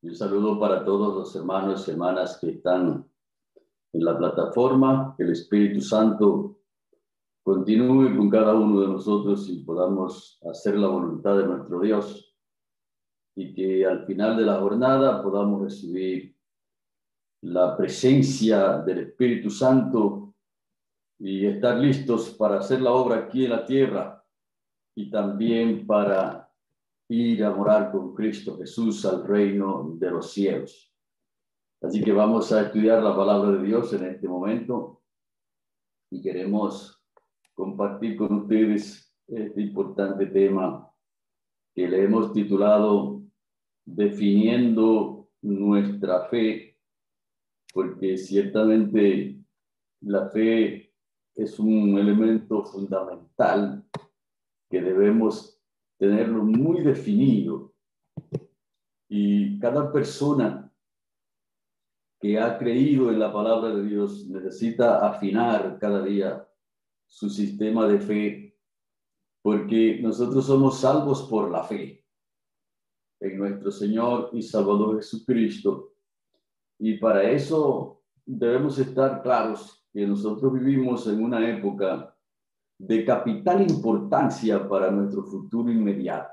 Un saludo para todos los hermanos y hermanas que están en la plataforma. Que el Espíritu Santo continúe con cada uno de nosotros y podamos hacer la voluntad de nuestro Dios y que al final de la jornada podamos recibir la presencia del Espíritu Santo y estar listos para hacer la obra aquí en la tierra y también para ir a morar con Cristo Jesús al reino de los cielos. Así que vamos a estudiar la palabra de Dios en este momento y queremos compartir con ustedes este importante tema que le hemos titulado Definiendo nuestra fe, porque ciertamente la fe es un elemento fundamental que debemos tenerlo muy definido. Y cada persona que ha creído en la palabra de Dios necesita afinar cada día su sistema de fe, porque nosotros somos salvos por la fe en nuestro Señor y Salvador Jesucristo. Y para eso debemos estar claros que nosotros vivimos en una época de capital importancia para nuestro futuro inmediato.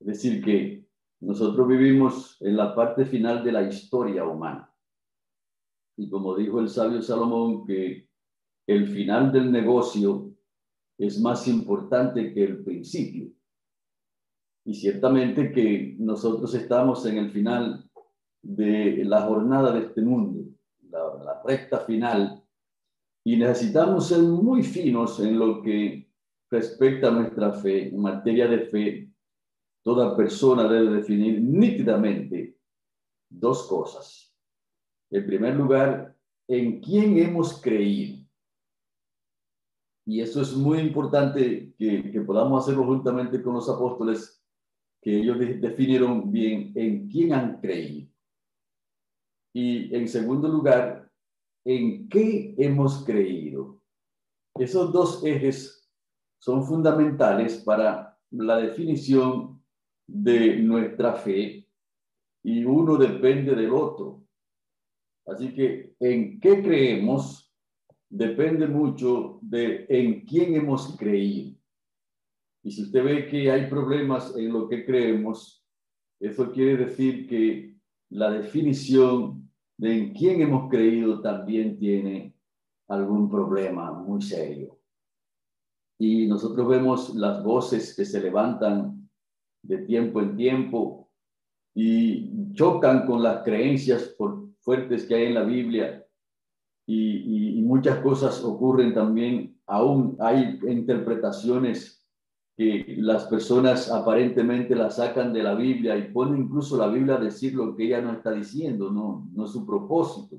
Es decir, que nosotros vivimos en la parte final de la historia humana. Y como dijo el sabio Salomón, que el final del negocio es más importante que el principio. Y ciertamente que nosotros estamos en el final de la jornada de este mundo, la, la recta final y necesitamos ser muy finos en lo que respecta a nuestra fe. En materia de fe, toda persona debe definir nítidamente dos cosas. En primer lugar, en quién hemos creído. Y eso es muy importante que, que podamos hacerlo juntamente con los apóstoles, que ellos definieron bien en quién han creído. Y en segundo lugar, en qué hemos creído. Esos dos ejes son fundamentales para la definición de nuestra fe y uno depende del otro. Así que en qué creemos depende mucho de en quién hemos creído. Y si usted ve que hay problemas en lo que creemos, eso quiere decir que la definición de en quién hemos creído también tiene algún problema muy serio. Y nosotros vemos las voces que se levantan de tiempo en tiempo y chocan con las creencias fuertes que hay en la Biblia y, y muchas cosas ocurren también, aún hay interpretaciones que las personas aparentemente la sacan de la Biblia y ponen incluso la Biblia a decir lo que ella no está diciendo, no, no es su propósito.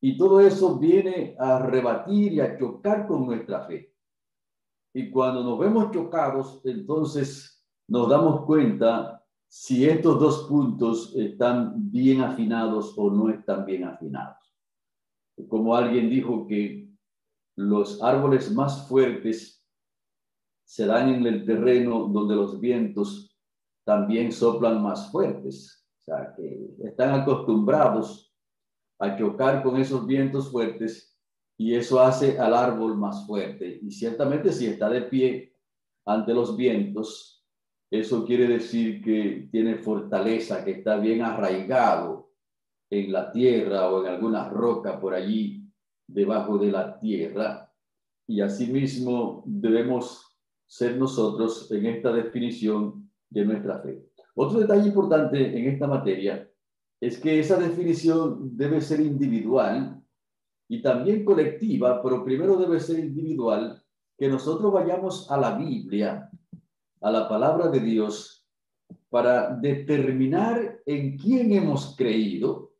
Y todo eso viene a rebatir y a chocar con nuestra fe. Y cuando nos vemos chocados, entonces nos damos cuenta si estos dos puntos están bien afinados o no están bien afinados. Como alguien dijo que los árboles más fuertes se dan en el terreno donde los vientos también soplan más fuertes. O sea, que están acostumbrados a chocar con esos vientos fuertes y eso hace al árbol más fuerte. Y ciertamente si está de pie ante los vientos, eso quiere decir que tiene fortaleza, que está bien arraigado en la tierra o en alguna roca por allí debajo de la tierra. Y asimismo debemos ser nosotros en esta definición de nuestra fe. Otro detalle importante en esta materia es que esa definición debe ser individual y también colectiva, pero primero debe ser individual, que nosotros vayamos a la Biblia, a la palabra de Dios, para determinar en quién hemos creído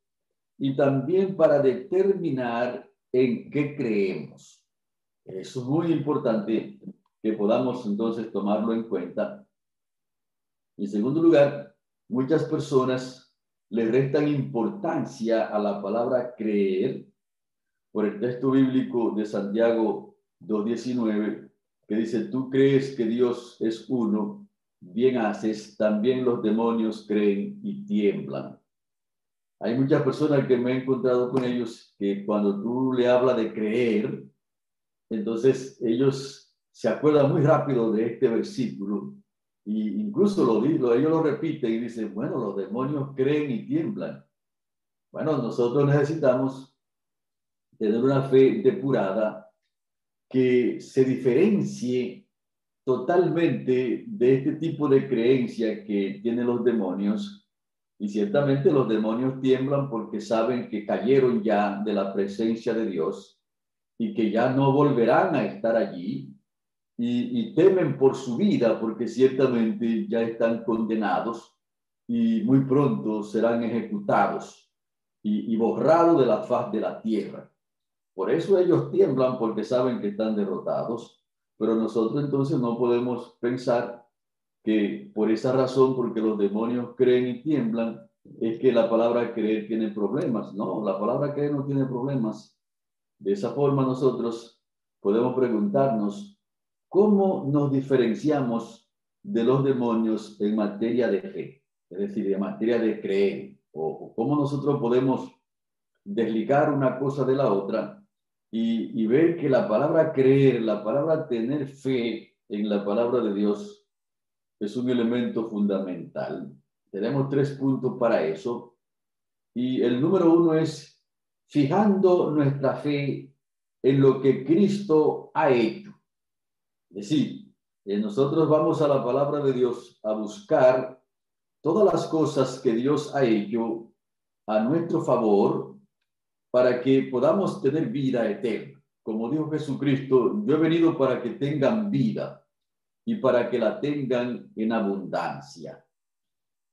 y también para determinar en qué creemos. Eso es muy importante que podamos entonces tomarlo en cuenta. En segundo lugar, muchas personas le restan importancia a la palabra creer por el texto bíblico de Santiago 2.19, que dice, tú crees que Dios es uno, bien haces, también los demonios creen y tiemblan. Hay muchas personas que me he encontrado con ellos que cuando tú le hablas de creer, entonces ellos se acuerdan muy rápido de este versículo y incluso lo ellos lo repiten y dicen, bueno, los demonios creen y tiemblan. Bueno, nosotros necesitamos tener una fe depurada que se diferencie totalmente de este tipo de creencia que tienen los demonios. Y ciertamente los demonios tiemblan porque saben que cayeron ya de la presencia de Dios y que ya no volverán a estar allí. Y, temen por su vida porque ciertamente ya están condenados y muy pronto serán ejecutados y, y borrados de la faz de la tierra. Por eso ellos tiemblan porque saben que están derrotados, pero nosotros entonces no podemos pensar que por esa razón, porque los demonios creen y tiemblan, es que la palabra creer tiene problemas. No, la palabra creer no tiene problemas. De esa forma nosotros podemos preguntarnos cómo nos diferenciamos de los demonios en materia de fe, es decir, en materia de creer, o cómo nosotros podemos desligar una cosa de la otra y, ver que la palabra creer, la palabra tener fe en la palabra de Dios es un elemento fundamental. Tenemos tres puntos para eso. Y el número uno es fijando nuestra fe en lo que Cristo ha hecho. Es decir, eh, nosotros vamos a la palabra de Dios a buscar todas las cosas que Dios ha hecho a nuestro favor para que podamos tener vida eterna. Como dijo Jesucristo, yo he venido para que tengan vida y para que la tengan en abundancia.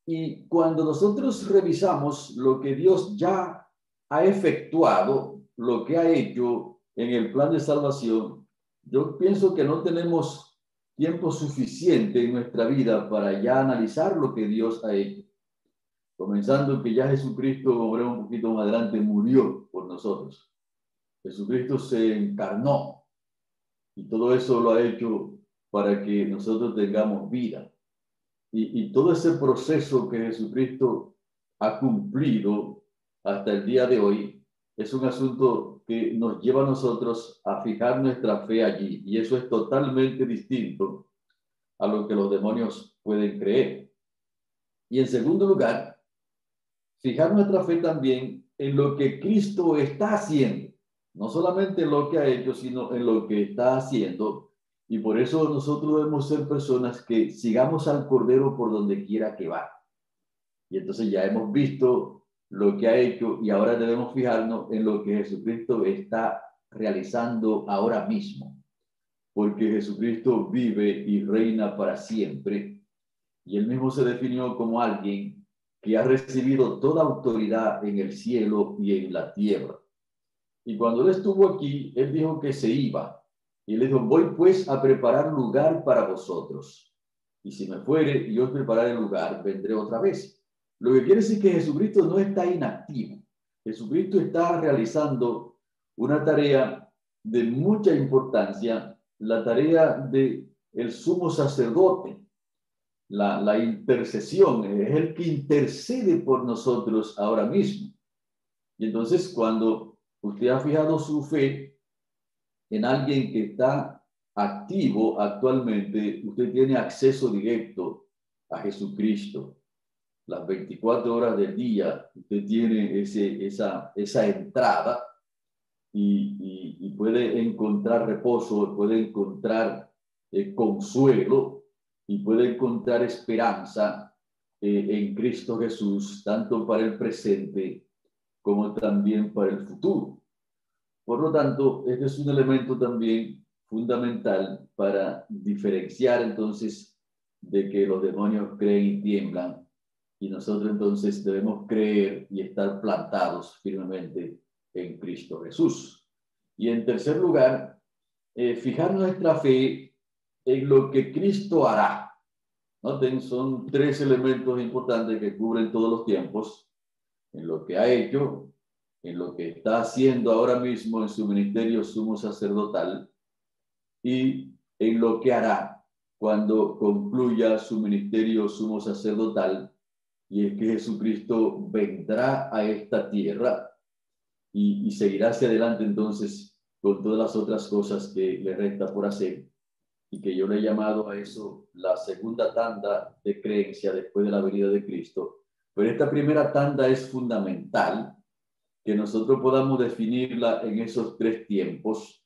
Y cuando nosotros revisamos lo que Dios ya ha efectuado, lo que ha hecho en el plan de salvación, yo pienso que no tenemos tiempo suficiente en nuestra vida para ya analizar lo que Dios ha hecho comenzando que ya Jesucristo, veremos un poquito más adelante, murió por nosotros. Jesucristo se encarnó y todo eso lo ha hecho para que nosotros tengamos vida. Y, y todo ese proceso que Jesucristo ha cumplido hasta el día de hoy es un asunto que nos lleva a nosotros a fijar nuestra fe allí. Y eso es totalmente distinto a lo que los demonios pueden creer. Y en segundo lugar, fijar nuestra fe también en lo que Cristo está haciendo, no solamente en lo que ha hecho, sino en lo que está haciendo. Y por eso nosotros debemos ser personas que sigamos al Cordero por donde quiera que va. Y entonces ya hemos visto lo que ha hecho y ahora debemos fijarnos en lo que Jesucristo está realizando ahora mismo. Porque Jesucristo vive y reina para siempre. Y él mismo se definió como alguien que ha recibido toda autoridad en el cielo y en la tierra. Y cuando él estuvo aquí, él dijo que se iba. Y le dijo, voy pues a preparar lugar para vosotros. Y si me fuere y os prepararé el lugar, vendré otra vez. Lo que quiere decir que Jesucristo no está inactivo. Jesucristo está realizando una tarea de mucha importancia, la tarea de el sumo sacerdote, la, intercesión, es el que intercede por nosotros ahora mismo. Y entonces cuando usted ha fijado su fe en alguien que está activo actualmente, usted tiene acceso directo a Jesucristo. Las 24 horas del día, usted tiene ese, esa, esa entrada y, puede encontrar reposo, puede encontrar eh, consuelo y puede encontrar esperanza eh, en Cristo Jesús, tanto para el presente como también para el futuro. Por lo tanto, este es un elemento también fundamental para diferenciar entonces de que los demonios creen y tiemblan y nosotros entonces debemos creer y estar plantados firmemente en Cristo Jesús. Y en tercer lugar, eh, fijar nuestra fe en lo que Cristo hará. Noten, son tres elementos importantes que cubren todos los tiempos, en lo que ha hecho, en lo que está haciendo ahora mismo en su ministerio sumo sacerdotal y en lo que hará cuando concluya su ministerio sumo sacerdotal, y es que Jesucristo vendrá a esta tierra y, y seguirá hacia adelante entonces con todas las otras cosas que le resta por hacer y que yo le he llamado a eso la segunda tanda de creencia después de la venida de Cristo. Pero esta primera tanda es fundamental que nosotros podamos definirla en esos tres tiempos,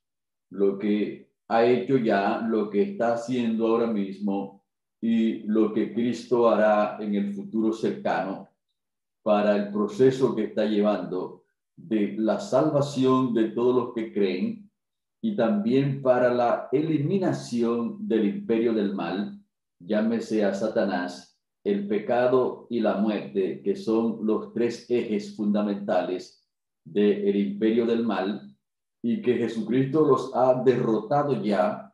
lo que ha hecho ya, lo que está haciendo ahora mismo y lo que Cristo hará en el futuro cercano para el proceso que está llevando de la salvación de todos los que creen y también para la eliminación del imperio del mal, llámese a Satanás, el pecado y la muerte, que son los tres ejes fundamentales del imperio del mal, y que Jesucristo los ha derrotado ya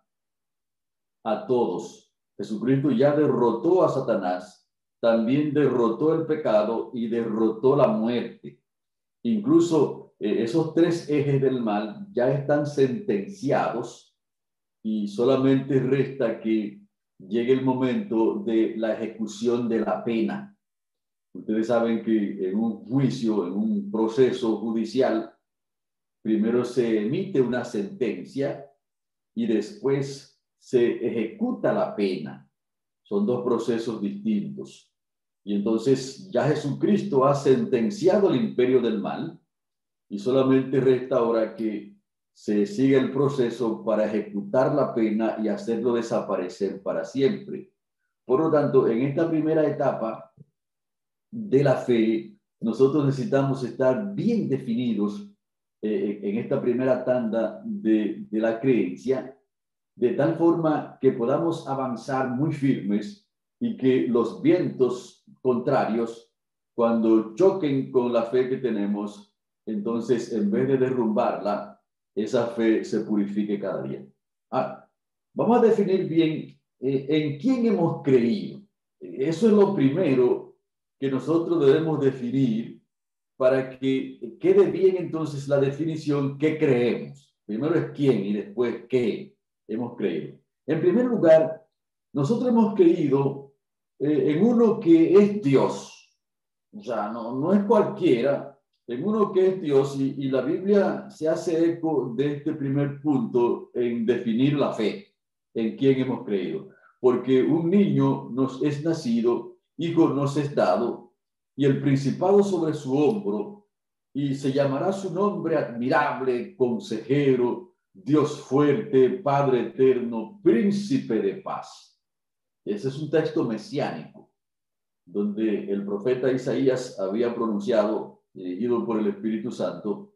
a todos. Jesucristo ya derrotó a Satanás, también derrotó el pecado y derrotó la muerte. Incluso eh, esos tres ejes del mal ya están sentenciados y solamente resta que llegue el momento de la ejecución de la pena. Ustedes saben que en un juicio, en un proceso judicial, primero se emite una sentencia y después se ejecuta la pena. Son dos procesos distintos. Y entonces ya Jesucristo ha sentenciado el imperio del mal y solamente resta ahora que se siga el proceso para ejecutar la pena y hacerlo desaparecer para siempre. Por lo tanto, en esta primera etapa de la fe, nosotros necesitamos estar bien definidos eh, en esta primera tanda de, de la creencia, de tal forma que podamos avanzar muy firmes y que los vientos contrarios, cuando choquen con la fe que tenemos, entonces en vez de derrumbarla, esa fe se purifique cada día. Ah, vamos a definir bien eh, en quién hemos creído. Eso es lo primero que nosotros debemos definir para que quede bien entonces la definición qué creemos. Primero es quién y después qué hemos creído. En primer lugar, nosotros hemos creído eh, en uno que es Dios. O sea, no, no es cualquiera, en uno que es Dios y, la Biblia se hace eco de este primer punto en definir la fe, en quién hemos creído. Porque un niño nos es nacido, hijo nos es dado, y el principado sobre su hombro, y se llamará su nombre admirable, consejero, Dios fuerte, Padre eterno, príncipe de paz. Ese es un texto mesiánico, donde el profeta Isaías había pronunciado dirigido por el Espíritu Santo,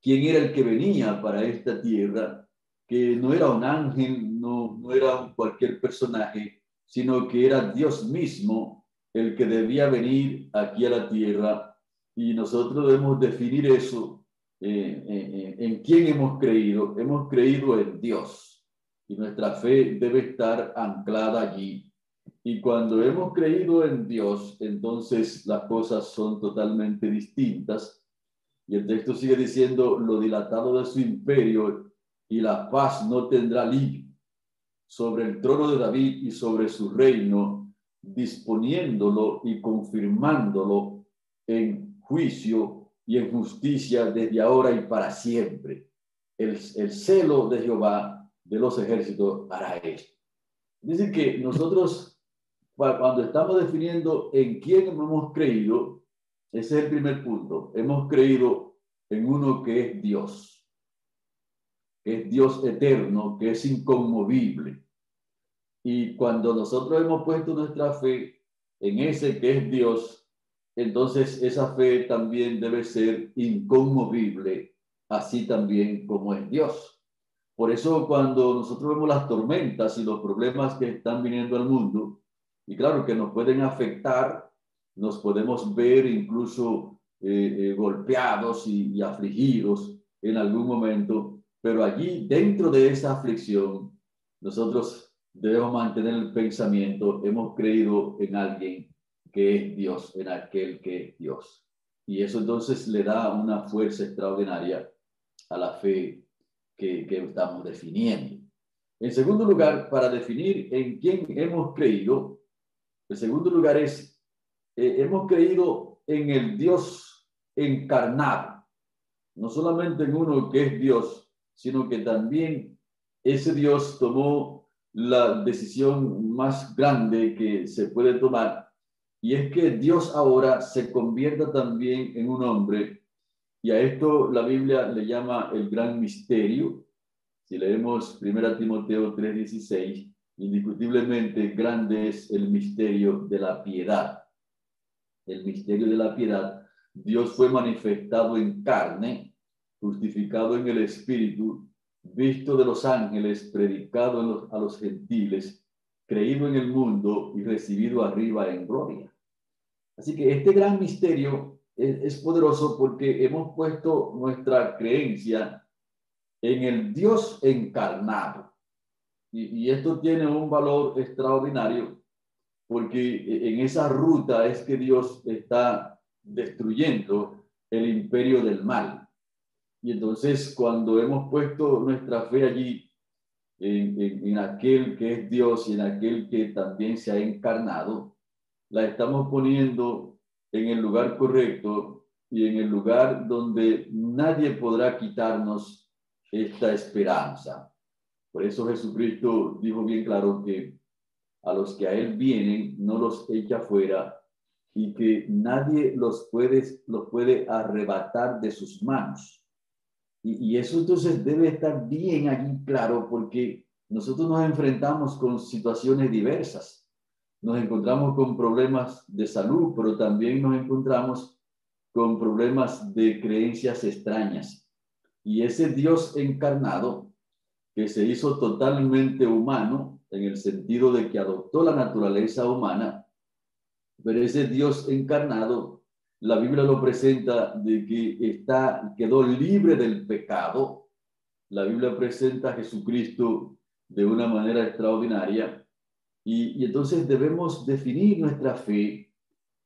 quién era el que venía para esta tierra, que no era un ángel, no, no era cualquier personaje, sino que era Dios mismo el que debía venir aquí a la tierra. Y nosotros debemos definir eso, eh, eh, eh, en quién hemos creído. Hemos creído en Dios y nuestra fe debe estar anclada allí y cuando hemos creído en Dios, entonces las cosas son totalmente distintas. Y el texto sigue diciendo, lo dilatado de su imperio y la paz no tendrá límite sobre el trono de David y sobre su reino, disponiéndolo y confirmándolo en juicio y en justicia desde ahora y para siempre. El, el celo de Jehová de los ejércitos hará esto. Dice que nosotros cuando estamos definiendo en quién hemos creído, es el primer punto. Hemos creído en uno que es Dios, es Dios eterno, que es inconmovible. Y cuando nosotros hemos puesto nuestra fe en ese que es Dios, entonces esa fe también debe ser inconmovible, así también como es Dios. Por eso cuando nosotros vemos las tormentas y los problemas que están viniendo al mundo, y claro que nos pueden afectar, nos podemos ver incluso eh, eh, golpeados y, afligidos en algún momento, pero allí dentro de esa aflicción, nosotros debemos mantener el pensamiento, hemos creído en alguien que es Dios, en aquel que Dios. Y eso entonces le da una fuerza extraordinaria a la fe que, que estamos definiendo. En segundo lugar, para definir en quién hemos creído, el segundo lugar es, eh, hemos creído en el Dios encarnado, no solamente en uno que es Dios, sino que también ese Dios tomó la decisión más grande que se puede tomar, y es que Dios ahora se convierta también en un hombre, y a esto la Biblia le llama el gran misterio. Si leemos 1 Timoteo 3:16, indiscutiblemente grande es el misterio de la piedad. El misterio de la piedad. Dios fue manifestado en carne, justificado en el Espíritu, visto de los ángeles, predicado a los gentiles, creído en el mundo y recibido arriba en gloria. Así que este gran misterio es, poderoso porque hemos puesto nuestra creencia en el Dios encarnado. Y, esto tiene un valor extraordinario porque en esa ruta es que Dios está destruyendo el imperio del mal. Y entonces cuando hemos puesto nuestra fe allí en, aquel que es Dios y en aquel que también se ha encarnado, la estamos poniendo en el lugar correcto y en el lugar donde nadie podrá quitarnos esta esperanza. Por eso Jesucristo dijo bien claro que a los que a Él vienen no los echa fuera y que nadie los puede, los puede arrebatar de sus manos. Y, eso entonces debe estar bien allí claro porque nosotros nos enfrentamos con situaciones diversas nos encontramos con problemas de salud, pero también nos encontramos con problemas de creencias extrañas. Y ese Dios encarnado, que se hizo totalmente humano, en el sentido de que adoptó la naturaleza humana, pero ese Dios encarnado, la Biblia lo presenta de que está, quedó libre del pecado. La Biblia presenta a Jesucristo de una manera extraordinaria y, entonces debemos definir nuestra fe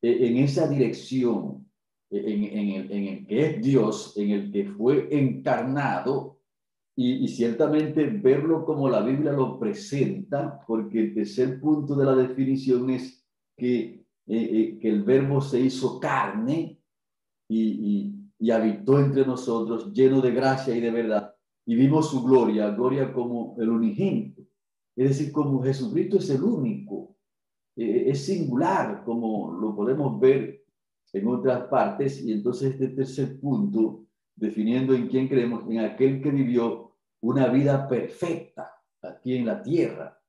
eh, en esa dirección, eh, en, el, que es Dios, en el que fue encarnado, y, ciertamente verlo como la Biblia lo presenta, porque el tercer punto de la definición es que, eh, que el verbo se hizo carne y, y habitó entre nosotros, lleno de gracia y de verdad, y vimos su gloria, gloria como el unigénito. Es decir, como Jesucristo es el único, eh, es singular, como lo podemos ver en otras partes, y entonces este tercer punto, definiendo en quién creemos, en aquel que vivió una vida perfecta aquí en la tierra.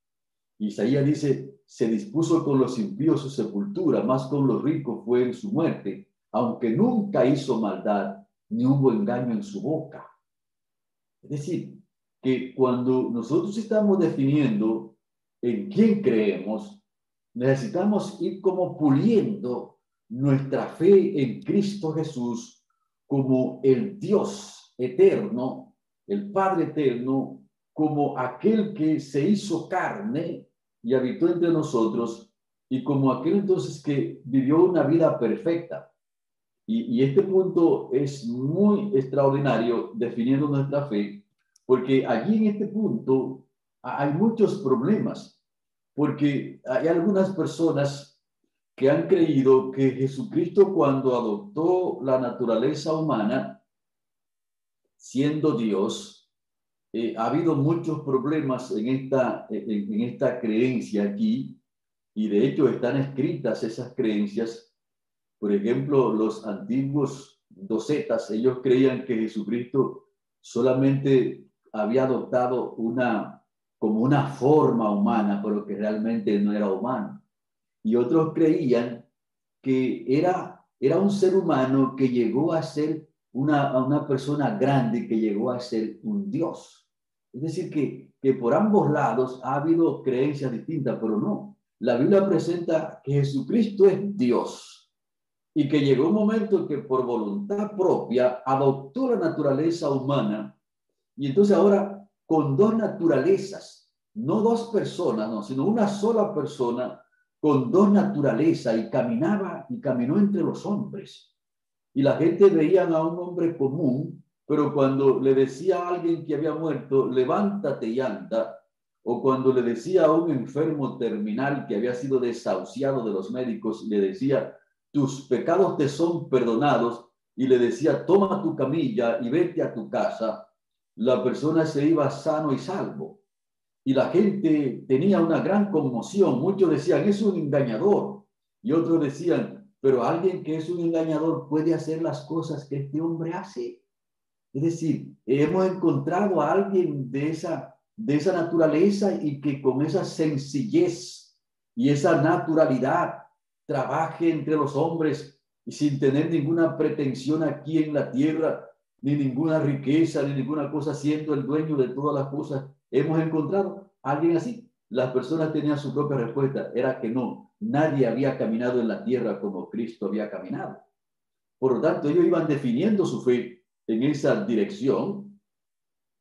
Isaías dice, se dispuso con los impíos su sepultura, más con los ricos fue en su muerte, aunque nunca hizo maldad, ni hubo engaño en su boca. Es decir, que cuando nosotros estamos definiendo en quién creemos, necesitamos ir como puliendo nuestra fe en Cristo Jesús como el Dios eterno, el Padre eterno, como aquel que se hizo carne y habitó entre nosotros, y como aquel entonces que vivió una vida perfecta. Y, y este punto es muy extraordinario definiendo nuestra fe, porque allí en este punto hay muchos problemas, porque hay algunas personas que han creído que Jesucristo cuando adoptó la naturaleza humana, siendo Dios, eh, ha habido muchos problemas en esta, en, en esta creencia aquí, y de hecho están escritas esas creencias. Por ejemplo, los antiguos docetas, ellos creían que Jesucristo solamente había adoptado una, como una forma humana, pero que realmente no era humano. Y otros creían que era, era un ser humano que llegó a ser una, una persona grande, que llegó a ser un Dios. Es decir, que, que por ambos lados ha habido creencias distintas, pero no. La Biblia presenta que Jesucristo es Dios y que llegó un momento en que por voluntad propia adoptó la naturaleza humana y entonces ahora con dos naturalezas, no dos personas, no, sino una sola persona con dos naturalezas y caminaba y caminó entre los hombres. Y la gente veía a un hombre común, pero cuando le decía a alguien que había muerto, levántate y anda, o cuando le decía a un enfermo terminal que había sido desahuciado de los médicos, le decía, tus pecados te son perdonados, y le decía, toma tu camilla y vete a tu casa, la persona se iba sano y salvo. Y la gente tenía una gran conmoción. Muchos decían, es un engañador. Y otros decían, pero alguien que es un engañador puede hacer las cosas que este hombre hace. Es decir, hemos encontrado a alguien de esa, de esa naturaleza y que con esa sencillez y esa naturalidad trabaje entre los hombres y sin tener ninguna pretensión aquí en la tierra, ni ninguna riqueza, ni ninguna cosa, siendo el dueño de todas las cosas. Hemos encontrado a alguien así. Las personas tenían su propia respuesta, era que no, nadie había caminado en la tierra como Cristo había caminado. Por lo tanto, ellos iban definiendo su fe en esa dirección.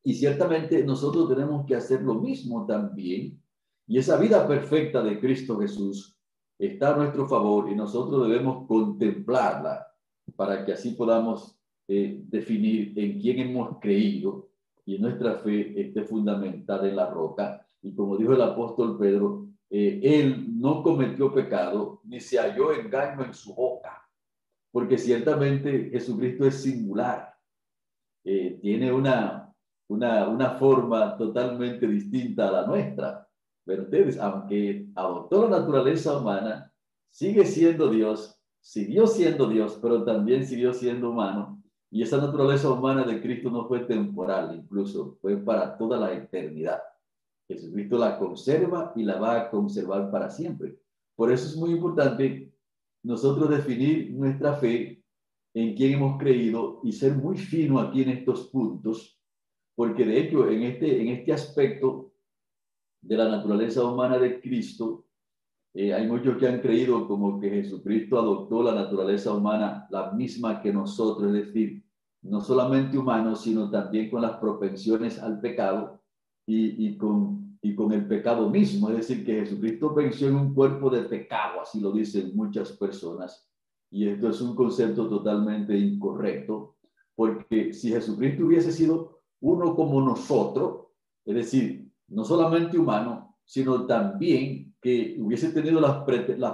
Y ciertamente nosotros tenemos que hacer lo mismo también. Y esa vida perfecta de Cristo Jesús está a nuestro favor y nosotros debemos contemplarla para que así podamos eh, definir en quién hemos creído y nuestra fe esté fundamentada en la roca. Y como dijo el apóstol Pedro, eh, él no cometió pecado ni se halló engaño en su boca, porque ciertamente Jesucristo es singular eh, tiene una, una, una forma totalmente distinta a la nuestra. Pero ustedes, aunque adoptó la naturaleza humana, sigue siendo Dios, siguió siendo Dios, pero también siguió siendo humano. Y esa naturaleza humana de Cristo no fue temporal, incluso fue para toda la eternidad. Jesucristo la conserva y la va a conservar para siempre. Por eso es muy importante nosotros definir nuestra fe en quién hemos creído y ser muy fino aquí en estos puntos, porque de hecho en este, en este aspecto de la naturaleza humana de Cristo, eh, hay muchos que han creído como que Jesucristo adoptó la naturaleza humana la misma que nosotros, es decir, no solamente humano, sino también con las propensiones al pecado y, y, con, y con el pecado mismo. Es decir, que Jesucristo venció en un cuerpo de pecado, así lo dicen muchas personas. Y esto es un concepto totalmente incorrecto, porque si Jesucristo hubiese sido uno como nosotros, es decir, no solamente humano, sino también que hubiese tenido las,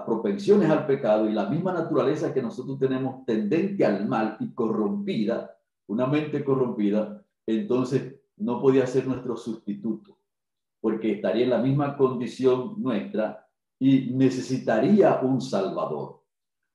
propensiones al pecado y la misma naturaleza que nosotros tenemos tendente al mal y corrompida, una mente corrompida, entonces no podía ser nuestro sustituto, porque estaría en la misma condición nuestra y necesitaría un Salvador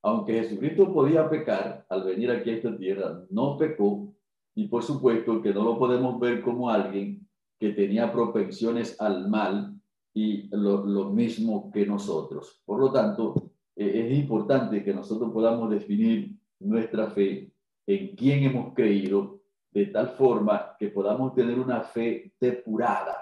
aunque Jesucristo podía pecar al venir aquí a esta tierra, no pecó y por supuesto que no lo podemos ver como alguien que tenía propensiones al mal y lo, mismo que nosotros. Por lo tanto, eh, es importante que nosotros podamos definir nuestra fe, en quién hemos creído, de tal forma que podamos tener una fe depurada,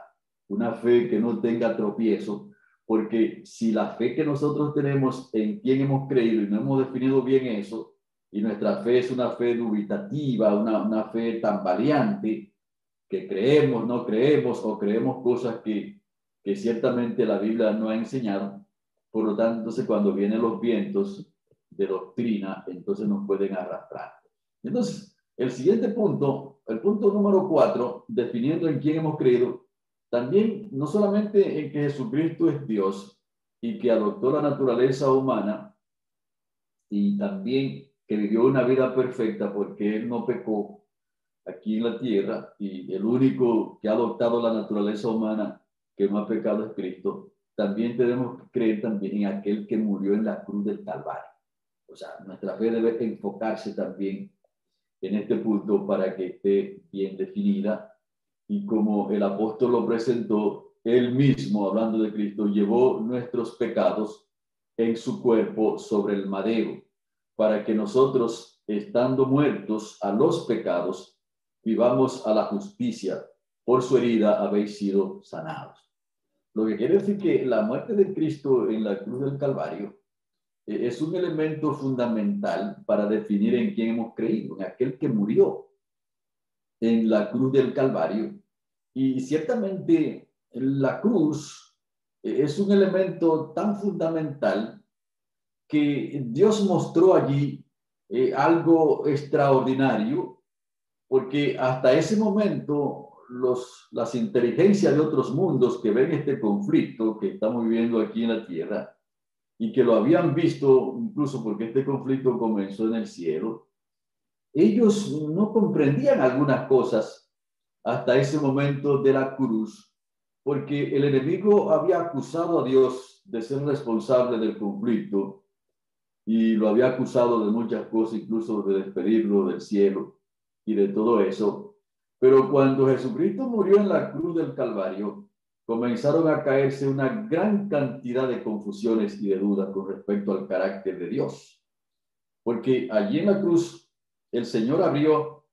una fe que no tenga tropiezo, porque si la fe que nosotros tenemos en quién hemos creído y no hemos definido bien eso, y nuestra fe es una fe dubitativa, una, una fe tan variante, que creemos, no creemos o creemos cosas que, que ciertamente la Biblia no ha enseñado, por lo tanto, entonces cuando vienen los vientos de doctrina, entonces nos pueden arrastrar. Entonces, el siguiente punto, el punto número cuatro, definiendo en quién hemos creído, también, no solamente en que Jesucristo es Dios y que adoptó la naturaleza humana, y también que vivió una vida perfecta porque Él no pecó aquí en la tierra y el único que ha adoptado la naturaleza humana que no ha pecado es Cristo, también tenemos que creer también en aquel que murió en la cruz del Calvario. O sea, nuestra fe debe enfocarse también en este punto para que esté bien definida y como el apóstol lo presentó, él mismo, hablando de Cristo, llevó nuestros pecados en su cuerpo sobre el madero, para que nosotros, estando muertos a los pecados, vivamos a la justicia. Por su herida habéis sido sanados. Lo que quiere decir que la muerte de Cristo en la cruz del Calvario eh, es un elemento fundamental para definir en quién hemos creído, en aquel que murió en la cruz del Calvario. Y ciertamente la cruz es un elemento tan fundamental que Dios mostró allí eh, algo extraordinario, porque hasta ese momento los, las inteligencias de otros mundos que ven este conflicto que estamos viviendo aquí en la tierra y que lo habían visto incluso porque este conflicto comenzó en el cielo, ellos no comprendían algunas cosas hasta ese momento de la cruz, porque el enemigo había acusado a Dios de ser responsable del conflicto y lo había acusado de muchas cosas, incluso de despedirlo del cielo y de todo eso. Pero cuando Jesucristo murió en la cruz del Calvario, comenzaron a caerse una gran cantidad de confusiones y de dudas con respecto al carácter de Dios. Porque allí en la cruz el Señor abrió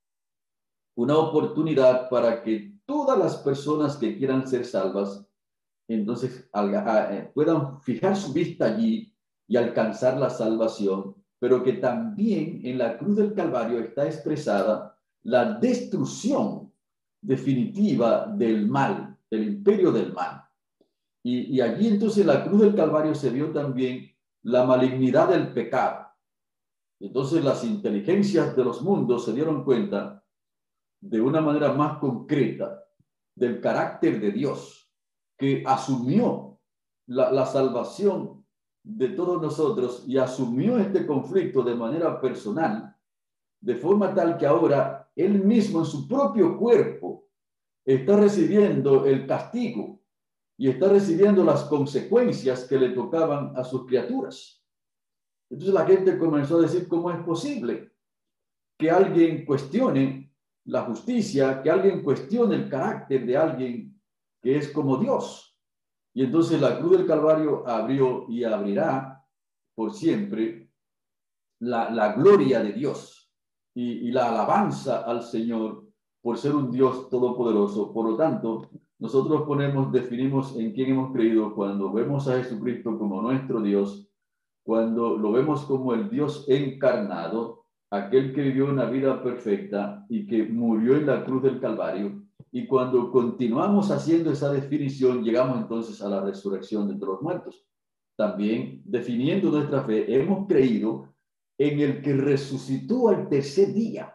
una oportunidad para que todas las personas que quieran ser salvas, entonces eh, puedan fijar su vista allí y alcanzar la salvación, pero que también en la cruz del Calvario está expresada la destrucción definitiva del mal, del imperio del mal. Y, allí entonces en la cruz del Calvario se vio también la malignidad del pecado. Entonces las inteligencias de los mundos se dieron cuenta de una manera más concreta del carácter de Dios, que asumió la, la salvación de todos nosotros y asumió este conflicto de manera personal, de forma tal que ahora él mismo en su propio cuerpo está recibiendo el castigo y está recibiendo las consecuencias que le tocaban a sus criaturas. Entonces la gente comenzó a decir, ¿cómo es posible que alguien cuestione la justicia, que alguien cuestione el carácter de alguien que es como Dios? Y entonces la cruz del Calvario abrió y abrirá por siempre la, la gloria de Dios y, la alabanza al Señor por ser un Dios todopoderoso. Por lo tanto, nosotros ponemos, definimos en quién hemos creído cuando vemos a Jesucristo como nuestro Dios, cuando lo vemos como el Dios encarnado, aquel que vivió una vida perfecta y que murió en la cruz del Calvario. Y cuando continuamos haciendo esa definición, llegamos entonces a la resurrección de los muertos. También definiendo nuestra fe, hemos creído en el que resucitó al tercer día.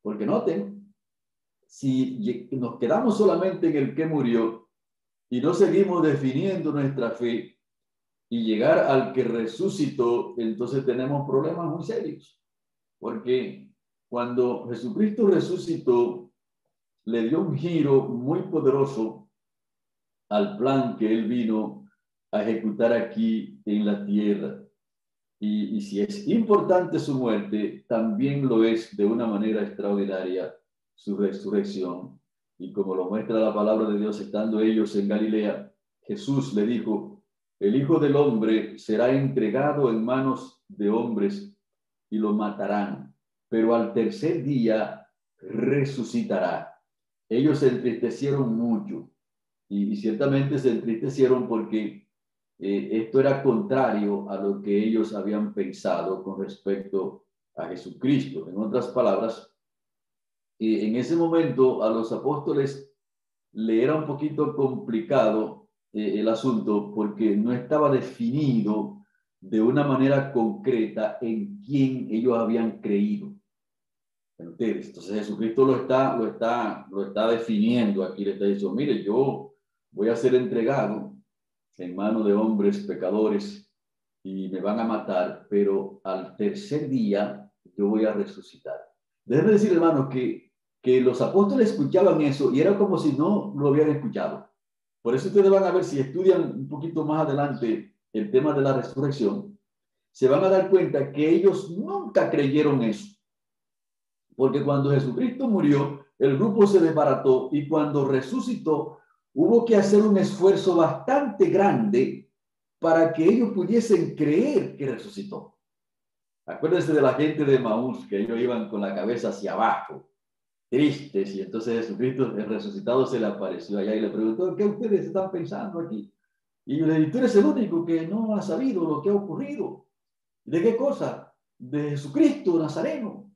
Porque noten, si nos quedamos solamente en el que murió y no seguimos definiendo nuestra fe y llegar al que resucitó, entonces tenemos problemas muy serios. Porque cuando Jesucristo resucitó, le dio un giro muy poderoso al plan que él vino a ejecutar aquí en la tierra. Y, si es importante su muerte, también lo es de una manera extraordinaria su resurrección. Y como lo muestra la palabra de Dios, estando ellos en Galilea, Jesús le dijo, el Hijo del Hombre será entregado en manos de hombres y lo matarán, pero al tercer día resucitará. Ellos se entristecieron mucho y, ciertamente se entristecieron porque eh, esto era contrario a lo que ellos habían pensado con respecto a Jesucristo. En otras palabras, eh, en ese momento a los apóstoles le era un poquito complicado eh, el asunto porque no estaba definido de una manera concreta en quién ellos habían creído. Entonces Jesucristo lo está, lo está, lo está definiendo aquí, le está diciendo, mire, yo voy a ser entregado en manos de hombres pecadores y me van a matar, pero al tercer día yo voy a resucitar. Déjenme decir, hermanos, que, que los apóstoles escuchaban eso y era como si no lo habían escuchado. Por eso ustedes van a ver, si estudian un poquito más adelante el tema de la resurrección, se van a dar cuenta que ellos nunca creyeron eso. Porque cuando Jesucristo murió, el grupo se desbarató y cuando resucitó, hubo que hacer un esfuerzo bastante grande para que ellos pudiesen creer que resucitó. Acuérdense de la gente de Maús, que ellos iban con la cabeza hacia abajo, tristes, y entonces Jesucristo, el resucitado, se le apareció allá y le preguntó, ¿qué ustedes están pensando aquí? Y le dije, tú eres el único que no ha sabido lo que ha ocurrido. ¿De qué cosa? De Jesucristo Nazareno.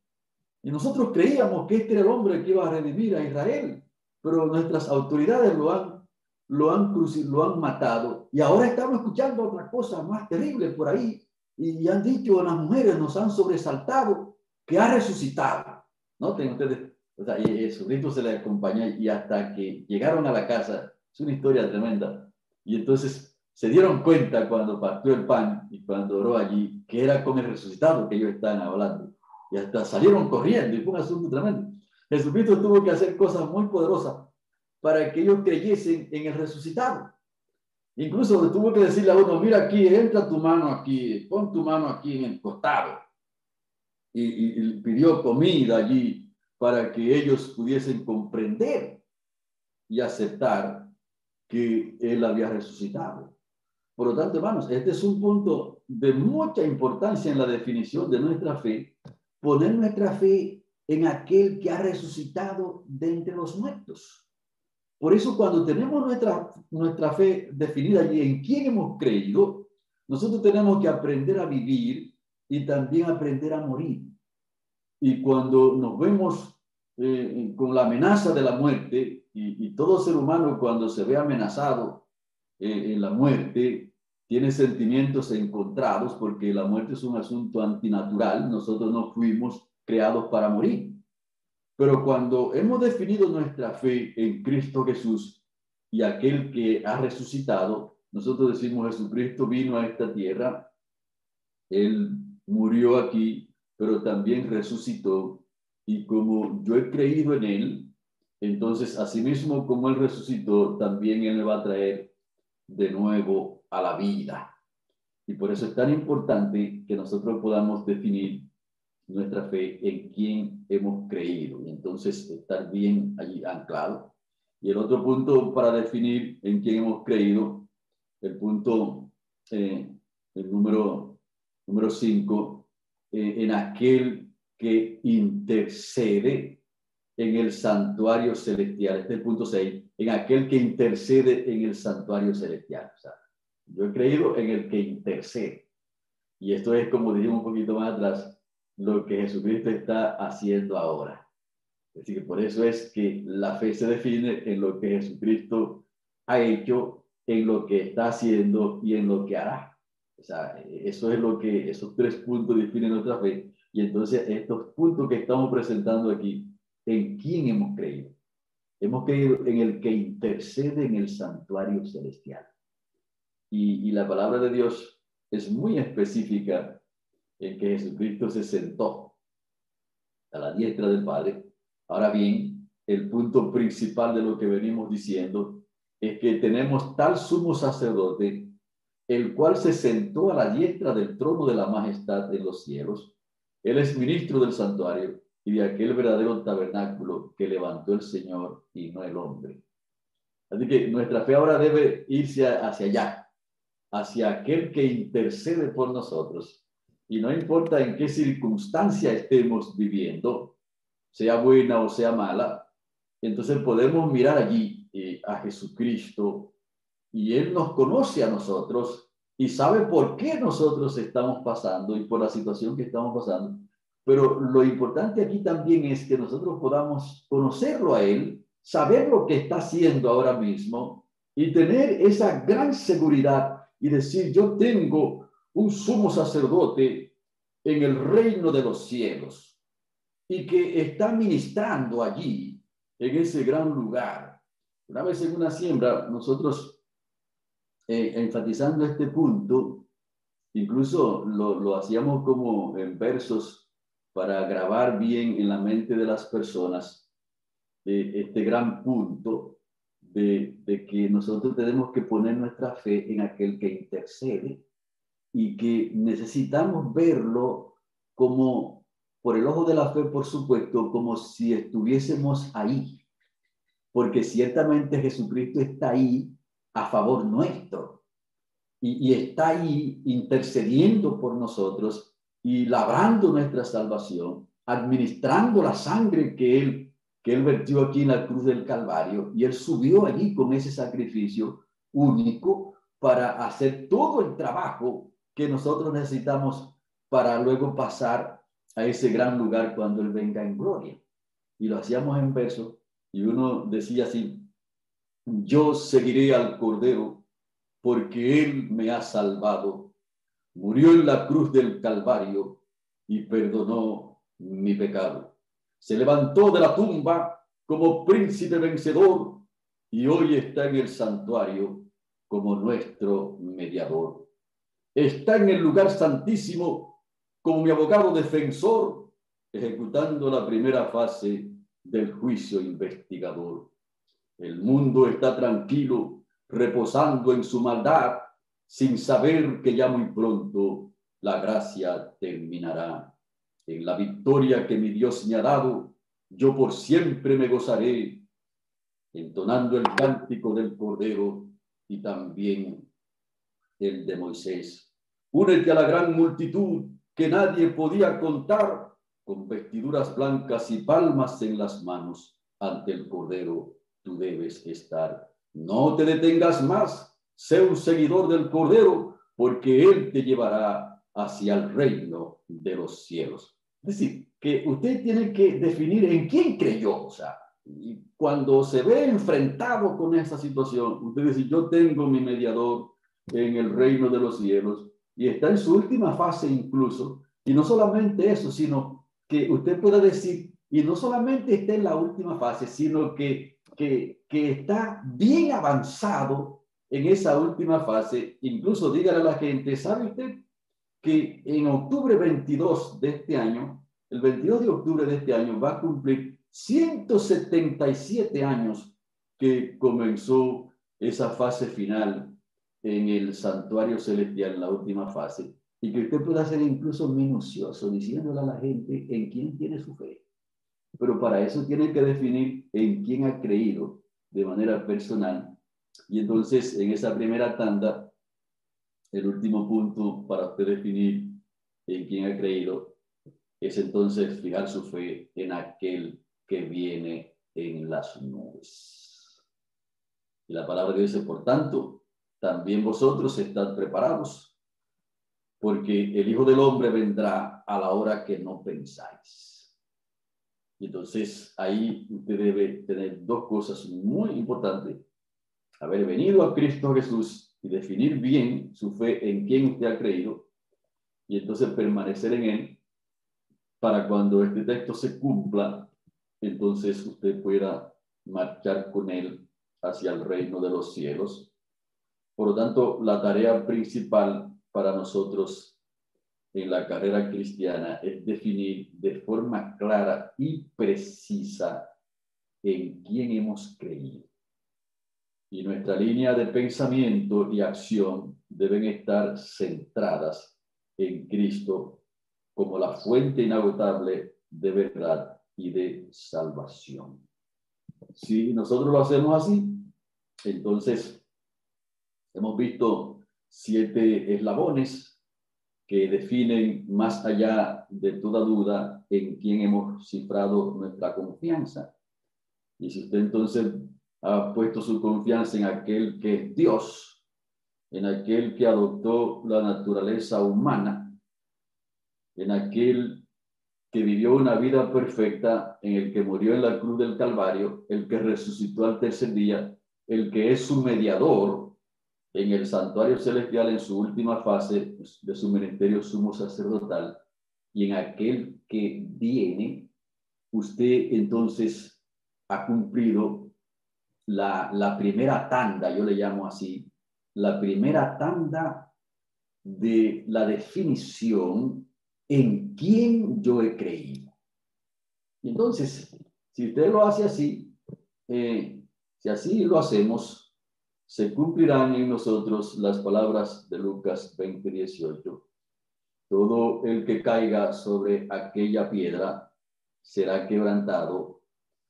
Y nosotros creíamos que este era el hombre que iba a redimir a Israel pero nuestras autoridades lo han, lo han, lo han matado. Y ahora estamos escuchando otra cosa más terrible por ahí. Y han dicho, las mujeres nos han sobresaltado que ha resucitado. Noten ustedes, O sea, y Jesucristo se le acompañó y hasta que llegaron a la casa, es una historia tremenda. Y entonces se dieron cuenta cuando partió el pan y cuando oró allí que era con el resucitado que ellos estaban hablando. Y hasta salieron corriendo y fue un asunto tremendo. Jesucristo tuvo que hacer cosas muy poderosas para que ellos creyesen en el resucitado. Incluso tuvo que decirle a uno, mira aquí, entra tu mano aquí, pon tu mano aquí en el costado. Y, pidió comida allí para que ellos pudiesen comprender y aceptar que Él había resucitado. Por lo tanto, hermanos, este es un punto de mucha importancia en la definición de nuestra fe, poner nuestra fe en aquel que ha resucitado de entre los muertos. Por eso cuando tenemos nuestra, nuestra fe definida allí en quién hemos creído, nosotros tenemos que aprender a vivir y también aprender a morir. Y cuando nos vemos eh, con la amenaza de la muerte, y, todo ser humano cuando se ve amenazado eh, en la muerte, tiene sentimientos encontrados porque la muerte es un asunto antinatural, nosotros no fuimos creados para morir. Pero cuando hemos definido nuestra fe en Cristo Jesús y aquel que ha resucitado, nosotros decimos Jesucristo vino a esta tierra, Él murió aquí, pero también resucitó. Y como yo he creído en Él, entonces asimismo como Él resucitó, también Él me va a traer de nuevo a la vida. Y por eso es tan importante que nosotros podamos definir nuestra fe en quién hemos creído y entonces estar bien allí anclado. Y el otro punto para definir en quién hemos creído, el punto, eh, el número número cinco, eh, en aquel que intercede en el santuario celestial. Este es el punto seis, en aquel que intercede en el santuario celestial. O yo he creído en el que intercede. Y esto es como dijimos un poquito más atrás, lo que Jesucristo está haciendo ahora. Así que por eso es que la fe se define en lo que Jesucristo ha hecho, en lo que está haciendo y en lo que hará. O sea, eso es lo que esos tres puntos definen nuestra fe. Y entonces estos puntos que estamos presentando aquí, ¿en quién hemos creído? Hemos creído en el que intercede en el santuario celestial. Y, y la palabra de Dios es muy específica en que Jesucristo se sentó a la diestra del Padre. Ahora bien, el punto principal de lo que venimos diciendo es que tenemos tal sumo sacerdote, el cual se sentó a la diestra del trono de la majestad de los cielos. Él es ministro del santuario y de aquel verdadero tabernáculo que levantó el Señor y no el hombre. Así que nuestra fe ahora debe irse hacia allá, hacia aquel que intercede por nosotros y no importa en qué circunstancia estemos viviendo, sea buena o sea mala, entonces podemos mirar allí eh, a Jesucristo y Él nos conoce a nosotros y sabe por qué nosotros estamos pasando y por la situación que estamos pasando. Pero lo importante aquí también es que nosotros podamos conocerlo a Él, saber lo que está haciendo ahora mismo y tener esa gran seguridad y decir, yo tengo un sumo sacerdote en el reino de los cielos y que está ministrando allí, en ese gran lugar. Una vez en una siembra, nosotros, eh, enfatizando este punto, incluso lo, hacíamos como en versos para grabar bien en la mente de las personas eh, este gran punto de, de que nosotros tenemos que poner nuestra fe en aquel que intercede y que necesitamos verlo como, por el ojo de la fe, por supuesto, como si estuviésemos ahí, porque ciertamente Jesucristo está ahí a favor nuestro y, está ahí intercediendo por nosotros y labrando nuestra salvación, administrando la sangre que Él, que él vertió aquí en la cruz del Calvario y Él subió allí con ese sacrificio único para hacer todo el trabajo que nosotros necesitamos para luego pasar a ese gran lugar cuando Él venga en gloria. Y lo hacíamos en verso y uno decía así, yo seguiré al Cordero porque Él me ha salvado, murió en la cruz del Calvario y perdonó mi pecado. se levantó de la tumba como príncipe vencedor y hoy está en el santuario como nuestro mediador. Está en el lugar santísimo como mi abogado defensor, ejecutando la primera fase del juicio investigador. El mundo está tranquilo, reposando en su maldad, sin saber que ya muy pronto la gracia terminará. En la victoria que mi Dios me ha dado, yo por siempre me gozaré, entonando el cántico del Cordero y también el de Moisés. Únete a la gran multitud que nadie podía contar, con vestiduras blancas y palmas en las manos, ante el Cordero debes estar. No te detengas más, sé un seguidor del Cordero, porque Él te llevará hacia el reino de los cielos. Es decir, que usted tiene que definir en quién creyó. O sea, y cuando se ve enfrentado con esa situación, usted dice, yo tengo mi mediador en el reino de los cielos y está en su última fase incluso. Y no solamente eso, sino que usted pueda decir, y no solamente está en la última fase, sino que, que, está bien avanzado en esa última fase. Incluso dígale a la gente, ¿sabe usted que en octubre 22 de este año, el 22 de octubre de este año va a cumplir 177 años que comenzó esa fase final en el santuario celestial, la última fase, y que usted pueda ser incluso minucioso diciéndole a la gente en quién tiene su fe. Pero para eso tiene que definir en quién ha creído de manera personal. Y entonces en esa primera tanda, el último punto para usted definir en quién ha creído es entonces fijar su fe en aquel que viene en las nubes. Y la palabra de dice, por tanto, también vosotros estad preparados, porque el Hijo del Hombre vendrá a la hora que no pensáis. Y entonces ahí usted debe tener dos cosas muy importantes. Haber venido a Cristo Jesús y definir bien su fe en quién usted ha creído y entonces permanecer en él para cuando este texto se cumpla, entonces usted pueda marchar con él hacia el reino de los cielos. Por lo tanto, la tarea principal para nosotros en la carrera cristiana es definir de forma clara y precisa en quién hemos creído. Y nuestra línea de pensamiento y acción deben estar centradas en Cristo como la fuente inagotable de verdad y de salvación. Si nosotros lo hacemos así, entonces hemos visto siete eslabones que definen más allá de toda duda en quién hemos cifrado nuestra confianza. Y si usted entonces ha puesto su confianza en aquel que es Dios, en aquel que adoptó la naturaleza humana, en aquel que vivió una vida perfecta, en el que murió en la cruz del Calvario, el que resucitó al tercer día, el que es su mediador en el santuario celestial en su última fase de su ministerio sumo sacerdotal, y en aquel que viene, usted entonces ha cumplido la, la primera tanda, yo le llamo así, la primera tanda de la definición en quién yo he creído. Entonces, si usted lo hace así, eh, si así lo hacemos, se cumplirán en nosotros las palabras de Lucas 20, 18. Todo el que caiga sobre aquella piedra será quebrantado,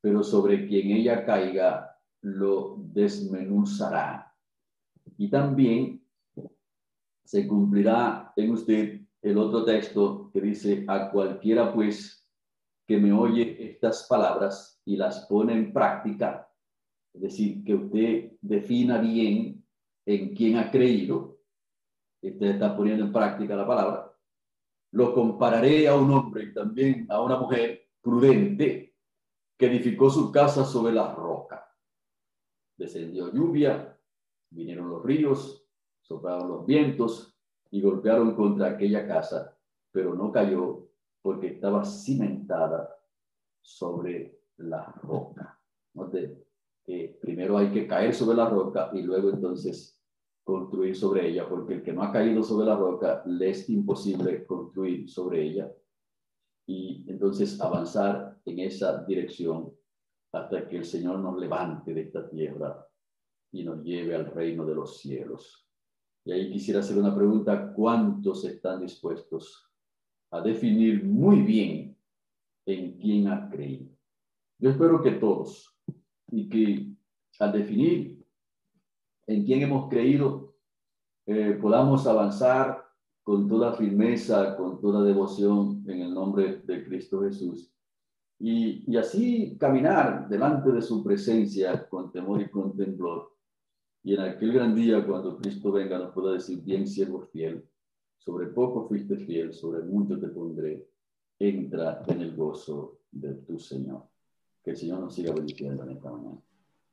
pero sobre quien ella caiga lo desmenuzará. Y también se cumplirá en usted el otro texto que dice, a cualquiera pues que me oye estas palabras y las pone en práctica, decir, que usted defina bien en quién ha creído, usted está poniendo en práctica la palabra, lo compararé a un hombre y también a una mujer prudente que edificó su casa sobre la roca. Descendió lluvia, vinieron los ríos, soplaron los vientos y golpearon contra aquella casa, pero no cayó porque estaba cimentada sobre la roca. Note que primero hay que caer sobre la roca y luego entonces construir sobre ella, porque el que no ha caído sobre la roca le es imposible construir sobre ella y entonces avanzar en esa dirección hasta que el Señor nos levante de esta tierra y nos lleve al reino de los cielos. Y ahí quisiera hacer una pregunta, ¿cuántos están dispuestos a definir muy bien en quién ha creído? Yo espero que todos, y que al definir en quién hemos creído, eh, podamos avanzar con toda firmeza, con toda devoción en el nombre de Cristo Jesús. Y, y así caminar delante de su presencia con temor y con temblor y en aquel gran día, cuando Cristo venga, nos pueda decir, bien siervo fiel, sobre poco fuiste fiel, sobre mucho te pondré, entra en el gozo de tu Señor. Que el Señor nos siga bendiciendo en esta mañana.